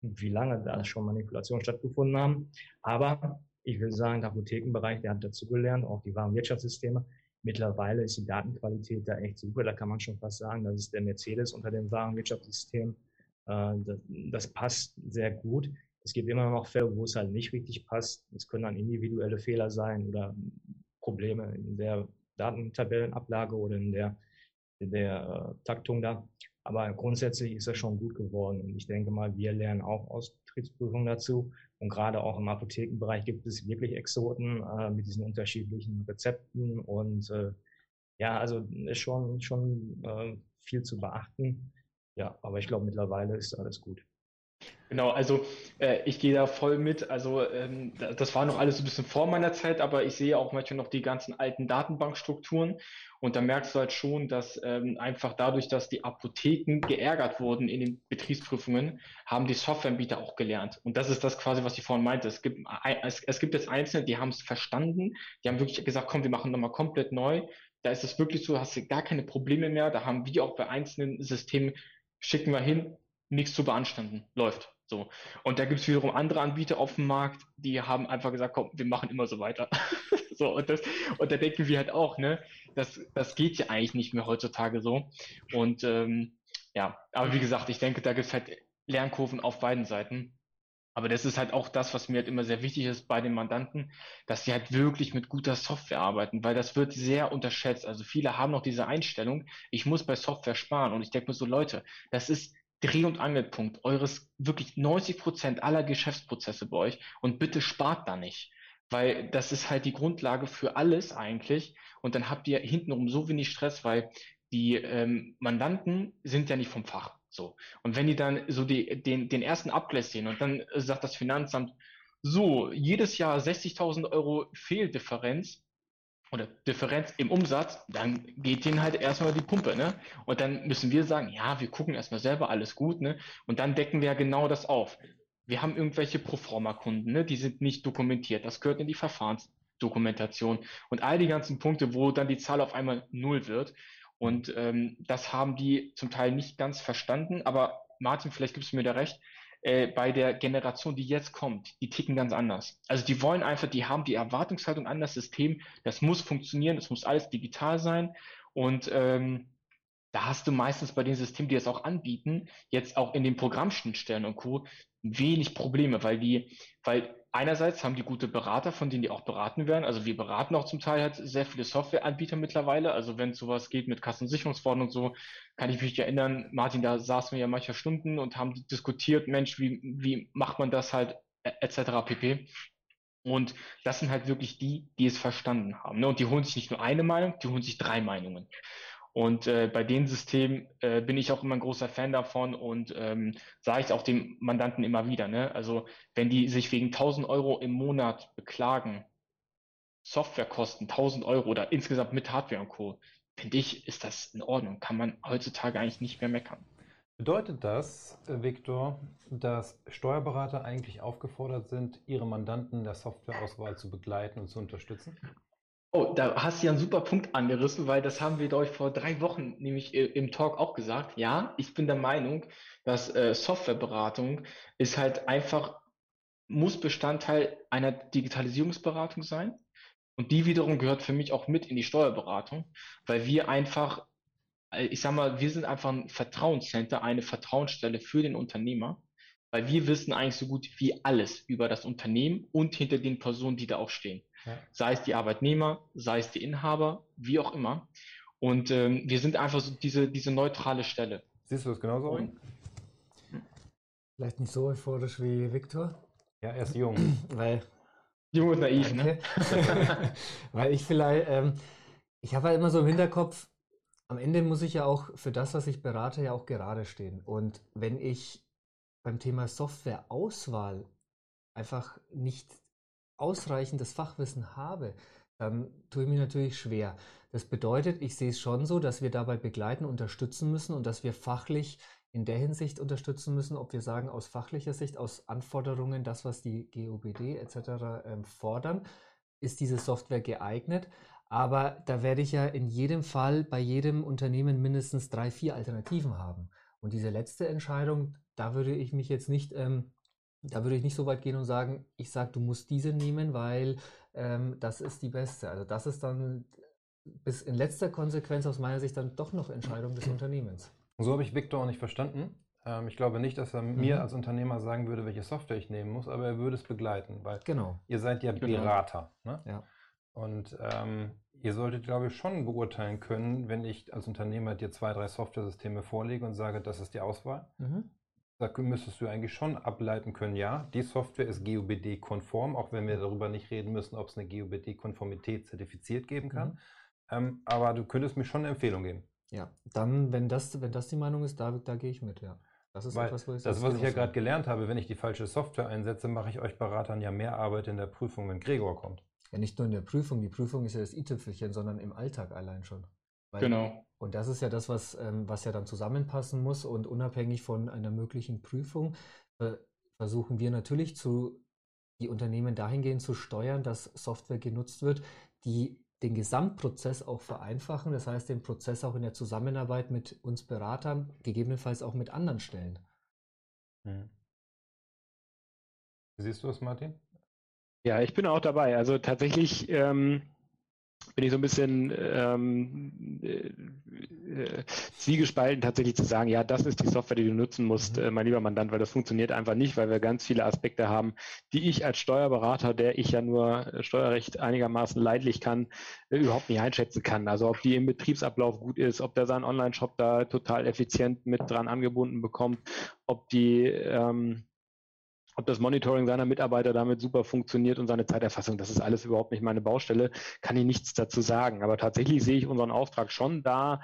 Speaker 6: wie lange da schon Manipulationen stattgefunden haben. Aber ich will sagen, der Apothekenbereich, der hat dazugelernt, auch die Warenwirtschaftssysteme. Mittlerweile ist die Datenqualität da echt super. Da kann man schon fast sagen, das ist der Mercedes unter dem Warenwirtschaftssystem. Äh, das passt sehr gut. Es gibt immer noch Fälle, wo es halt nicht richtig passt. Es können dann individuelle Fehler sein oder Probleme in der Datentabellenablage oder in der, in der äh, Taktung da. Aber grundsätzlich ist das schon gut geworden. Und ich denke mal, wir lernen auch aus Betriebsprüfungen dazu. Und gerade auch im Apothekenbereich gibt es wirklich Exoten äh, mit diesen unterschiedlichen Rezepten. Und äh, ja, also ist schon, schon äh, viel zu beachten. Ja, aber ich glaube, mittlerweile ist alles gut.
Speaker 5: Genau, also äh, ich gehe da voll mit. Also ähm, das war noch alles ein bisschen vor meiner Zeit, aber ich sehe auch manchmal noch die ganzen alten Datenbankstrukturen und da merkst du halt schon, dass ähm, einfach dadurch, dass die Apotheken geärgert wurden in den Betriebsprüfungen, haben die Softwareanbieter auch gelernt. Und das ist das quasi, was ich vorhin meinte. Es gibt, es, es gibt jetzt Einzelne, die haben es verstanden, die haben wirklich gesagt, komm, wir machen nochmal komplett neu. Da ist es wirklich so, hast du gar keine Probleme mehr. Da haben wir auch bei einzelnen Systemen, schicken wir hin, nichts zu beanstanden. Läuft. So. Und da gibt es wiederum andere Anbieter auf dem Markt, die haben einfach gesagt, komm, wir machen immer so weiter. so, und das, und da denken wir halt auch, ne, das, das geht ja eigentlich nicht mehr heutzutage so. Und ähm, ja, aber wie gesagt, ich denke, da gibt es halt Lernkurven auf beiden Seiten. Aber das ist halt auch das, was mir halt immer sehr wichtig ist bei den Mandanten, dass sie halt wirklich mit guter Software arbeiten, weil das wird sehr unterschätzt. Also viele haben noch diese Einstellung, ich muss bei Software sparen. Und ich denke mir so, Leute, das ist Dreh- und Angelpunkt eures wirklich 90 Prozent aller Geschäftsprozesse bei euch und bitte spart da nicht, weil das ist halt die Grundlage für alles eigentlich und dann habt ihr hintenrum so wenig Stress, weil die ähm, Mandanten sind ja nicht vom Fach. So. Und wenn die dann so die, den, den ersten Abgleich sehen und dann sagt das Finanzamt, so, jedes Jahr 60.000 Euro Fehldifferenz, oder Differenz im Umsatz, dann geht denen halt erstmal die Pumpe, ne? Und dann müssen wir sagen, ja, wir gucken erstmal selber, alles gut, ne? Und dann decken wir ja genau das auf. Wir haben irgendwelche Proforma-Kunden, ne? Die sind nicht dokumentiert. Das gehört in die Verfahrensdokumentation. Und all die ganzen Punkte, wo dann die Zahl auf einmal null wird. Und ähm, das haben die zum Teil nicht ganz verstanden. Aber Martin, vielleicht gibst du mir da recht äh, bei der Generation, die jetzt kommt, die ticken ganz anders. Also die wollen einfach, die haben die Erwartungshaltung an das System, das muss funktionieren, das muss alles digital sein und ähm, da hast du meistens bei den Systemen, die es auch anbieten, jetzt auch in den Programmschnittstellen und Co. wenig Probleme, weil die, weil einerseits haben die gute Berater, von denen die auch beraten werden. Also wir beraten auch zum Teil halt sehr viele Softwareanbieter mittlerweile. Also wenn es sowas geht mit Kassensicherungsverordnung und so, kann ich mich erinnern, Martin, da saßen wir ja mancher Stunden und haben diskutiert, Mensch, wie, wie macht man das halt, etc. pp. Und das sind halt wirklich die, die es verstanden haben. Ne? Und die holen sich nicht nur eine Meinung, die holen sich drei Meinungen. Und äh, bei den Systemen äh, bin ich auch immer ein großer Fan davon und ähm, sage ich auch dem Mandanten immer wieder. Ne? Also wenn die sich wegen 1000 Euro im Monat beklagen, Softwarekosten 1000 Euro oder insgesamt mit Hardware und Co., finde ich, ist das in Ordnung. Kann man heutzutage eigentlich nicht mehr meckern.
Speaker 2: Bedeutet das, Viktor, dass Steuerberater eigentlich aufgefordert sind, ihre Mandanten in der Softwareauswahl zu begleiten und zu unterstützen?
Speaker 5: Oh, da hast du ja einen super Punkt angerissen, weil das haben wir, glaube ich, vor drei Wochen nämlich äh, im Talk auch gesagt. Ja, ich bin der Meinung, dass äh, Softwareberatung ist halt einfach, muss Bestandteil einer Digitalisierungsberatung sein. Und die wiederum gehört für mich auch mit in die Steuerberatung, weil wir einfach, äh, ich sag mal, wir sind einfach ein Vertrauenscenter, eine Vertrauensstelle für den Unternehmer, weil wir wissen eigentlich so gut wie alles über das Unternehmen und hinter den Personen, die da auch stehen. Ja. Sei es die Arbeitnehmer, sei es die Inhaber, wie auch immer. Und ähm, wir sind einfach so diese, diese neutrale Stelle.
Speaker 2: Siehst du das genauso? Und,
Speaker 3: Vielleicht nicht so euphorisch wie Viktor.
Speaker 2: Ja, er ist jung.
Speaker 3: Weil,
Speaker 5: jung und naiv, ne?
Speaker 3: Weil ich vielleicht, ähm, ich habe halt immer so im Hinterkopf, am Ende muss ich ja auch für das, was ich berate, ja auch gerade stehen. Und wenn ich beim Thema Softwareauswahl einfach nicht ausreichendes Fachwissen habe, dann tue ich mir natürlich schwer. Das bedeutet, ich sehe es schon so, dass wir dabei begleiten, unterstützen müssen und dass wir fachlich in der Hinsicht unterstützen müssen, ob wir sagen, aus fachlicher Sicht, aus Anforderungen, das, was die GOBD etc. Ähm, fordern, ist diese Software geeignet. Aber da werde ich ja in jedem Fall bei jedem Unternehmen mindestens drei, vier Alternativen haben. Und diese letzte Entscheidung, da würde ich mich jetzt nicht ähm, da würde ich nicht so weit gehen und sagen, ich sage, du musst diese nehmen, weil ähm, das ist die beste. Also das ist dann bis in letzter Konsequenz aus meiner Sicht dann doch noch Entscheidung des Unternehmens.
Speaker 2: So habe ich Viktor auch nicht verstanden. Ähm, ich glaube nicht, dass er mhm. mir als Unternehmer sagen würde, welche Software ich nehmen muss, aber er würde es begleiten, weil
Speaker 3: genau.
Speaker 2: ihr seid ja genau. Berater. Ne?
Speaker 3: Ja.
Speaker 2: Und ähm, ihr solltet, glaube ich, schon beurteilen können, wenn ich als Unternehmer dir zwei, drei Software-Systeme vorlege und sage, das ist die Auswahl. Mhm da müsstest du eigentlich schon ableiten können, ja, die Software ist GOBD-konform, auch wenn wir darüber nicht reden müssen, ob es eine GOBD-Konformität zertifiziert geben kann. Mhm. Ähm, aber du könntest mir schon eine Empfehlung geben.
Speaker 3: Ja, dann, wenn das, wenn das die Meinung ist, da, da gehe ich mit, ja.
Speaker 2: Das ist Weil etwas, was ich Das, was ich ja gerade gelernt habe, wenn ich die falsche Software einsetze, mache ich euch Beratern ja mehr Arbeit in der Prüfung, wenn Gregor kommt.
Speaker 3: Ja, nicht nur in der Prüfung, die Prüfung ist ja das i-Tüpfelchen, sondern im Alltag allein schon.
Speaker 5: Weil, genau.
Speaker 3: Und das ist ja das, was, ähm, was ja dann zusammenpassen muss. Und unabhängig von einer möglichen Prüfung äh, versuchen wir natürlich zu, die Unternehmen dahingehend zu steuern, dass Software genutzt wird, die den Gesamtprozess auch vereinfachen. Das heißt, den Prozess auch in der Zusammenarbeit mit uns Beratern, gegebenenfalls auch mit anderen Stellen. Hm.
Speaker 2: Siehst du es, Martin?
Speaker 4: Ja, ich bin auch dabei. Also tatsächlich ähm, bin ich so ein bisschen ähm, äh, äh, zwiegespalten, tatsächlich zu sagen, ja, das ist die Software, die du nutzen musst, mhm. äh, mein lieber Mandant, weil das funktioniert einfach nicht, weil wir ganz viele Aspekte haben, die ich als Steuerberater, der ich ja nur Steuerrecht einigermaßen leidlich kann, äh, überhaupt nicht einschätzen kann. Also ob die im Betriebsablauf gut ist, ob der seinen Online-Shop da total effizient mit dran angebunden bekommt, ob die ähm, ob das Monitoring seiner Mitarbeiter damit super funktioniert und seine Zeiterfassung, das ist alles überhaupt nicht meine Baustelle, kann ich nichts dazu sagen. Aber tatsächlich sehe ich unseren Auftrag schon da,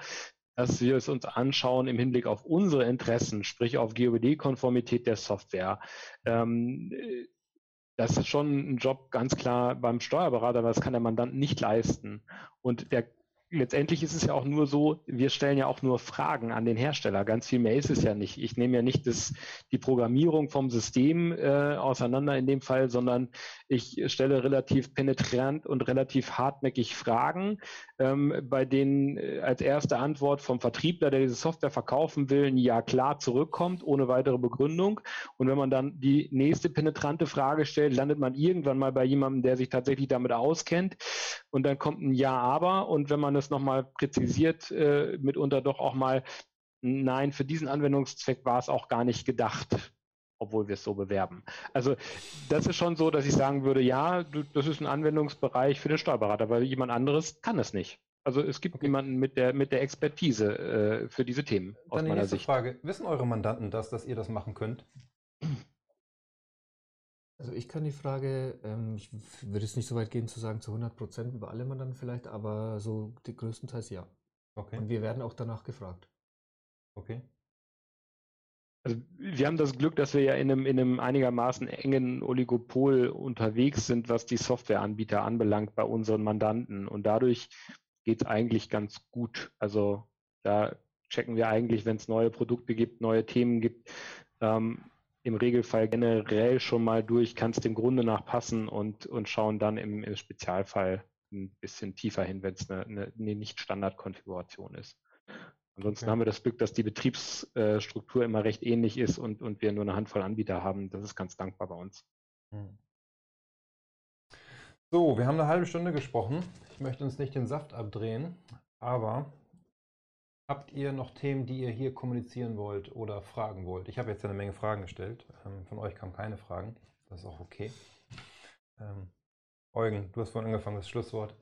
Speaker 4: dass wir es uns anschauen im Hinblick auf unsere Interessen, sprich auf GOBD-Konformität der Software. Ähm, das ist schon ein Job ganz klar beim Steuerberater, aber das kann der Mandant nicht leisten. Und der letztendlich ist es ja auch nur so, wir stellen ja auch nur Fragen an den Hersteller. Ganz viel mehr ist es ja nicht. Ich nehme ja nicht das, die Programmierung vom System äh, auseinander in dem Fall, sondern ich stelle relativ penetrant und relativ hartnäckig Fragen, ähm, bei denen äh, als erste Antwort vom Vertriebler, der diese Software verkaufen will, ein Ja klar zurückkommt, ohne weitere Begründung. Und wenn man dann die nächste penetrante Frage stellt, landet man irgendwann mal bei jemandem, der sich tatsächlich damit auskennt. Und dann kommt ein Ja, aber. Und wenn man es nochmal präzisiert, äh, mitunter doch auch mal, nein, für diesen Anwendungszweck war es auch gar nicht gedacht, obwohl wir es so bewerben. Also das ist schon so, dass ich sagen würde, ja, das ist ein Anwendungsbereich für den Steuerberater, weil jemand anderes kann es nicht. Also es gibt okay. niemanden mit der, mit der Expertise äh, für diese Themen
Speaker 2: aus Dann die meiner nächste Sicht. Frage, wissen eure Mandanten das, dass ihr das machen könnt?
Speaker 3: Also ich kann die Frage, ähm, ich würde es nicht so weit gehen zu sagen zu 100 Prozent über alle Mandanten vielleicht, aber so die größtenteils ja. Okay. Und wir werden auch danach gefragt.
Speaker 2: Okay.
Speaker 4: Also wir haben das Glück, dass wir ja in einem, in einem einigermaßen engen Oligopol unterwegs sind, was die Softwareanbieter anbelangt bei unseren Mandanten. Und dadurch geht es eigentlich ganz gut. Also da checken wir eigentlich, wenn es neue Produkte gibt, neue Themen gibt, ähm, im Regelfall generell schon mal durch, kann es dem Grunde nach passen und, und schauen dann im, im Spezialfall ein bisschen tiefer hin, wenn es eine, eine, eine Nicht-Standard-Konfiguration ist. Ansonsten okay. haben wir das Glück, dass die Betriebsstruktur immer recht ähnlich ist und, und wir nur eine Handvoll Anbieter haben. Das ist ganz dankbar bei uns. Hm.
Speaker 2: So, wir haben eine halbe Stunde gesprochen. Ich möchte uns nicht den Saft abdrehen, aber Habt ihr noch Themen, die ihr hier kommunizieren wollt oder fragen wollt? Ich habe jetzt eine Menge Fragen gestellt. Ähm, von euch kamen keine Fragen. Das ist auch okay. Ähm, Eugen, du hast vorhin angefangen, das Schlusswort.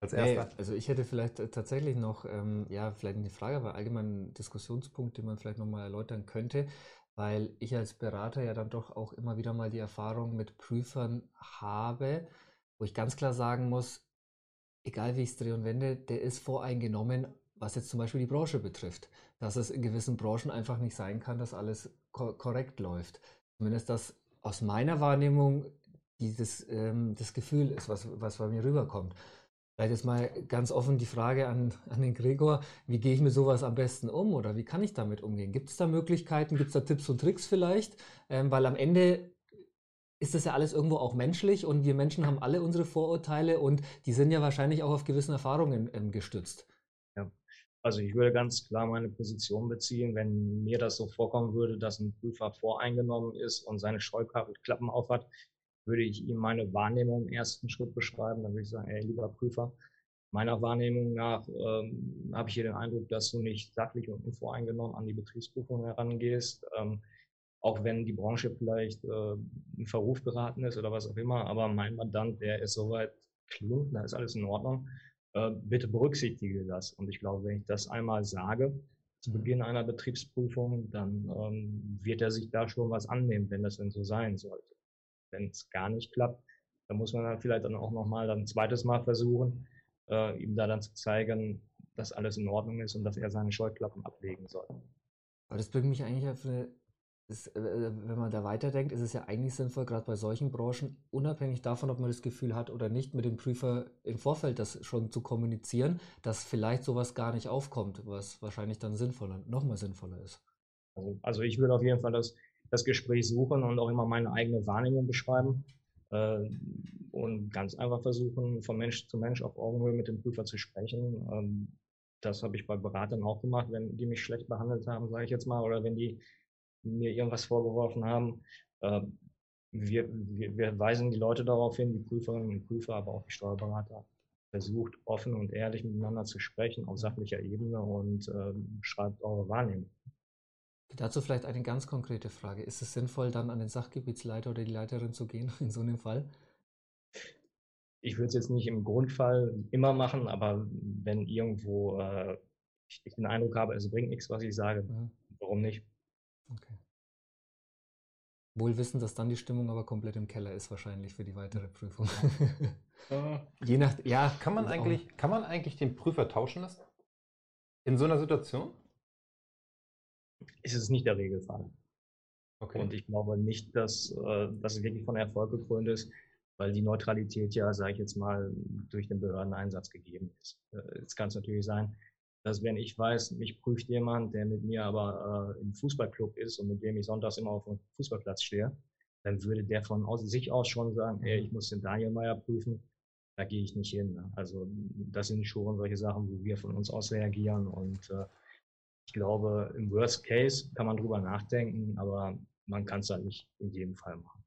Speaker 3: Als erster. Hey, also ich hätte vielleicht tatsächlich noch, ähm, ja, vielleicht eine Frage, aber allgemein einen Diskussionspunkt, den man vielleicht nochmal erläutern könnte, weil ich als Berater ja dann doch auch immer wieder mal die Erfahrung mit Prüfern habe, wo ich ganz klar sagen muss, egal wie ich es drehe und wende, der ist voreingenommen was jetzt zum Beispiel die Branche betrifft, dass es in gewissen Branchen einfach nicht sein kann, dass alles ko korrekt läuft. Zumindest das aus meiner Wahrnehmung dieses ähm, das Gefühl ist, was, was bei mir rüberkommt. Vielleicht jetzt mal ganz offen die Frage an, an den Gregor, wie gehe ich mit sowas am besten um oder wie kann ich damit umgehen? Gibt es da Möglichkeiten, gibt es da Tipps und Tricks vielleicht? Ähm, weil am Ende ist das ja alles irgendwo auch menschlich und wir Menschen haben alle unsere Vorurteile und die sind ja wahrscheinlich auch auf gewissen Erfahrungen ähm, gestützt.
Speaker 6: Also ich würde ganz klar meine Position beziehen, wenn mir das so vorkommen würde, dass ein Prüfer voreingenommen ist und seine Scheuklappen aufhat, würde ich ihm meine Wahrnehmung im ersten Schritt beschreiben. Dann würde ich sagen, ey, lieber Prüfer, meiner Wahrnehmung nach ähm, habe ich hier den Eindruck, dass du nicht sachlich und unvoreingenommen an die Betriebsprüfung herangehst. Ähm, auch wenn die Branche vielleicht äh, in Verruf geraten ist oder was auch immer, aber mein Mandant, der ist soweit clean, da ist alles in Ordnung äh, bitte berücksichtige das. Und ich glaube, wenn ich das einmal sage, zu mhm. Beginn einer Betriebsprüfung, dann ähm, wird er sich da schon was annehmen, wenn das denn so sein sollte. Wenn es gar nicht klappt, dann muss man dann vielleicht dann auch nochmal ein zweites Mal versuchen, äh, ihm da dann zu zeigen, dass alles in Ordnung ist und dass er seine Scheuklappen ablegen soll.
Speaker 3: Aber das bringt mich eigentlich auf eine ist, äh, äh, wenn man da weiterdenkt, ist es ja eigentlich sinnvoll, gerade bei solchen Branchen, unabhängig davon, ob man das Gefühl hat oder nicht, mit dem Prüfer im Vorfeld das schon zu kommunizieren, dass vielleicht sowas gar nicht aufkommt, was wahrscheinlich dann sinnvoller, nochmal sinnvoller ist.
Speaker 6: Also, also, ich würde auf jeden Fall das, das Gespräch suchen und auch immer meine eigene Wahrnehmung beschreiben äh, und ganz einfach versuchen, von Mensch zu Mensch auf Augenhöhe mit dem Prüfer zu sprechen. Ähm, das habe ich bei Beratern auch gemacht, wenn die mich schlecht behandelt haben, sage ich jetzt mal, oder wenn die mir irgendwas vorgeworfen haben. Ähm, wir, wir, wir weisen die Leute darauf hin, die Prüferinnen und Prüfer, aber auch die Steuerberater, versucht offen und ehrlich miteinander zu sprechen auf sachlicher Ebene und ähm, schreibt eure Wahrnehmung.
Speaker 3: Dazu vielleicht eine ganz konkrete Frage. Ist es sinnvoll, dann an den Sachgebietsleiter oder die Leiterin zu gehen in so einem Fall?
Speaker 6: Ich würde es jetzt nicht im Grundfall immer machen, aber wenn irgendwo äh, ich den Eindruck habe, es bringt nichts, was ich sage, mhm. warum nicht? Okay.
Speaker 3: Wohl wissen, dass dann die Stimmung aber komplett im Keller ist, wahrscheinlich für die weitere Prüfung.
Speaker 2: Je nach, ja. Kann man, eigentlich, kann man eigentlich den Prüfer tauschen lassen? In so einer Situation?
Speaker 6: Ist es nicht der Regelfall. Okay. Und ich glaube nicht, dass äh, das wirklich von Erfolg gekrönt ist, weil die Neutralität ja, sage ich jetzt mal, durch den Behördeneinsatz gegeben ist. Äh, jetzt kann es natürlich sein, dass wenn ich weiß, mich prüft jemand, der mit mir aber äh, im Fußballclub ist und mit dem ich sonntags immer auf dem Fußballplatz stehe, dann würde der von aus, sich aus schon sagen, ey, ich muss den Daniel Meyer prüfen, da gehe ich nicht hin. Ne? Also das sind schon solche Sachen, wo wir von uns aus reagieren und äh, ich glaube, im Worst Case kann man drüber nachdenken, aber man kann es halt nicht in jedem Fall machen.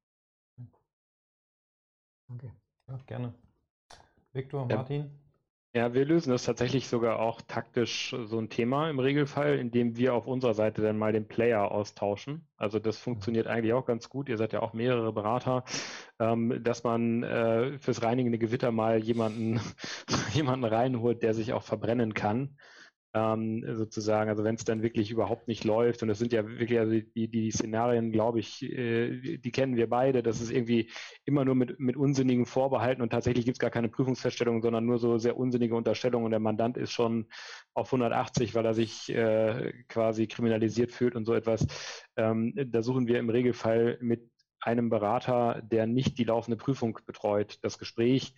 Speaker 2: Okay. Ja, gerne. Viktor, Martin?
Speaker 4: Ja, wir lösen das tatsächlich sogar auch taktisch so ein Thema im Regelfall, indem wir auf unserer Seite dann mal den Player austauschen. Also das funktioniert eigentlich auch ganz gut. Ihr seid ja auch mehrere Berater, ähm, dass man äh, fürs reinigende Gewitter mal jemanden, jemanden reinholt, der sich auch verbrennen kann ähm, sozusagen, also wenn es dann wirklich überhaupt nicht läuft, und das sind ja wirklich, also die, die Szenarien, glaube ich, äh, die kennen wir beide, dass es irgendwie immer nur mit, mit unsinnigen Vorbehalten und tatsächlich gibt es gar keine Prüfungsfeststellung, sondern nur so sehr unsinnige Unterstellungen und der Mandant ist schon auf 180, weil er sich äh, quasi kriminalisiert fühlt und so etwas. Ähm, da suchen wir im Regelfall mit einem Berater, der nicht die laufende Prüfung betreut, das Gespräch.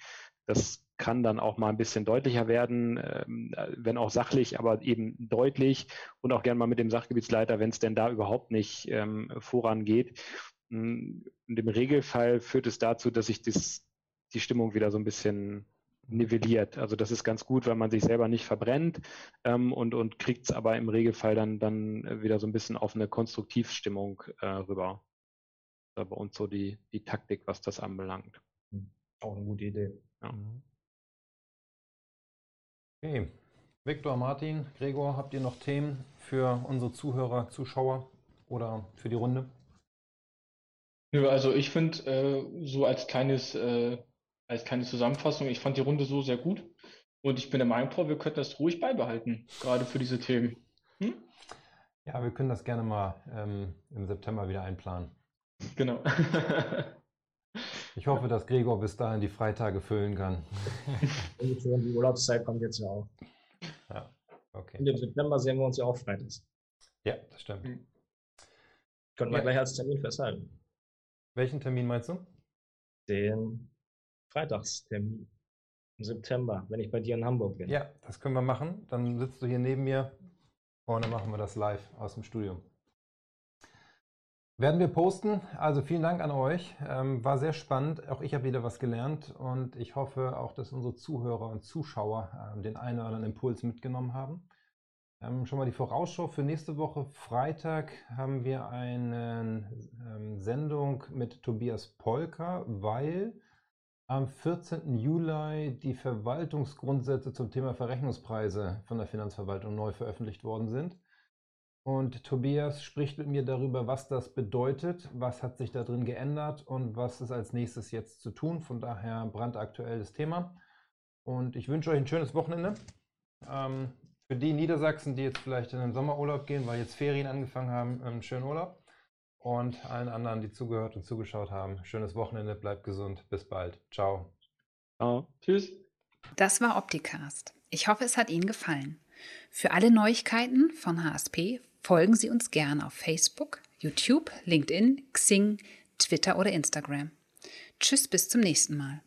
Speaker 4: Das kann dann auch mal ein bisschen deutlicher werden, ähm, wenn auch sachlich, aber eben deutlich und auch gern mal mit dem Sachgebietsleiter, wenn es denn da überhaupt nicht ähm, vorangeht. Mm, und im Regelfall führt es dazu, dass sich das, die Stimmung wieder so ein bisschen nivelliert. Also das ist ganz gut, weil man sich selber nicht verbrennt ähm, und, und kriegt es aber im Regelfall dann, dann wieder so ein bisschen auf eine Konstruktivstimmung äh, rüber. Das ist bei uns so die, die Taktik, was das anbelangt.
Speaker 6: Auch eine gute Idee.
Speaker 4: Ja.
Speaker 2: Okay. Viktor, Martin, Gregor, habt ihr noch Themen für unsere Zuhörer, Zuschauer oder für die Runde?
Speaker 5: Nö, also ich finde, äh, so als kleines, äh, als kleine Zusammenfassung, ich fand die Runde so sehr gut und ich bin der Meinung, Paul, wir könnten das ruhig beibehalten, gerade für diese Themen. Hm?
Speaker 2: Ja, wir können das gerne mal ähm, im September wieder einplanen.
Speaker 5: Genau.
Speaker 2: Ich hoffe, dass Gregor bis dahin die Freitage füllen kann.
Speaker 6: Die Urlaubszeit kommt jetzt ja auch.
Speaker 2: Ja, okay.
Speaker 6: Und im September sehen wir uns ja auch freitags.
Speaker 2: Ja, das stimmt.
Speaker 6: Können wir
Speaker 2: Ja.
Speaker 6: gleich als Termin festhalten.
Speaker 2: Welchen Termin meinst du?
Speaker 6: Den Freitagstermin im September, wenn ich bei dir in Hamburg bin.
Speaker 2: Ja, das können wir machen. Dann sitzt du hier neben mir und dann machen wir das live aus dem Studio. Werden wir posten. Also vielen Dank an euch. Ähm, war sehr spannend. Auch ich habe wieder was gelernt und ich hoffe auch, dass unsere Zuhörer und Zuschauer ähm, den einen oder anderen Impuls mitgenommen haben. Ähm, schon mal die Vorausschau für nächste Woche. Freitag haben wir eine ähm, Sendung mit Tobias Polka, weil am 14. Juli die Verwaltungsgrundsätze zum Thema Verrechnungspreise von der Finanzverwaltung neu veröffentlicht worden sind. Und Tobias spricht mit mir darüber, was das bedeutet, was hat sich da drin geändert und was ist als nächstes jetzt zu tun. Von daher brandaktuelles Thema. Und ich wünsche euch ein schönes Wochenende. Ähm, für die Niedersachsen, die jetzt vielleicht in den Sommerurlaub gehen, weil jetzt Ferien angefangen haben, einen schönen Urlaub. Und allen anderen, die zugehört und zugeschaut haben, schönes Wochenende, bleibt gesund, bis bald. Ciao.
Speaker 4: Ciao.
Speaker 5: Tschüss.
Speaker 1: Das war Opticast. Ich hoffe, es hat Ihnen gefallen. Für alle Neuigkeiten von HSP folgen Sie uns gerne auf Facebook, YouTube, LinkedIn, Xing, Twitter oder Instagram. Tschüss, bis zum nächsten Mal.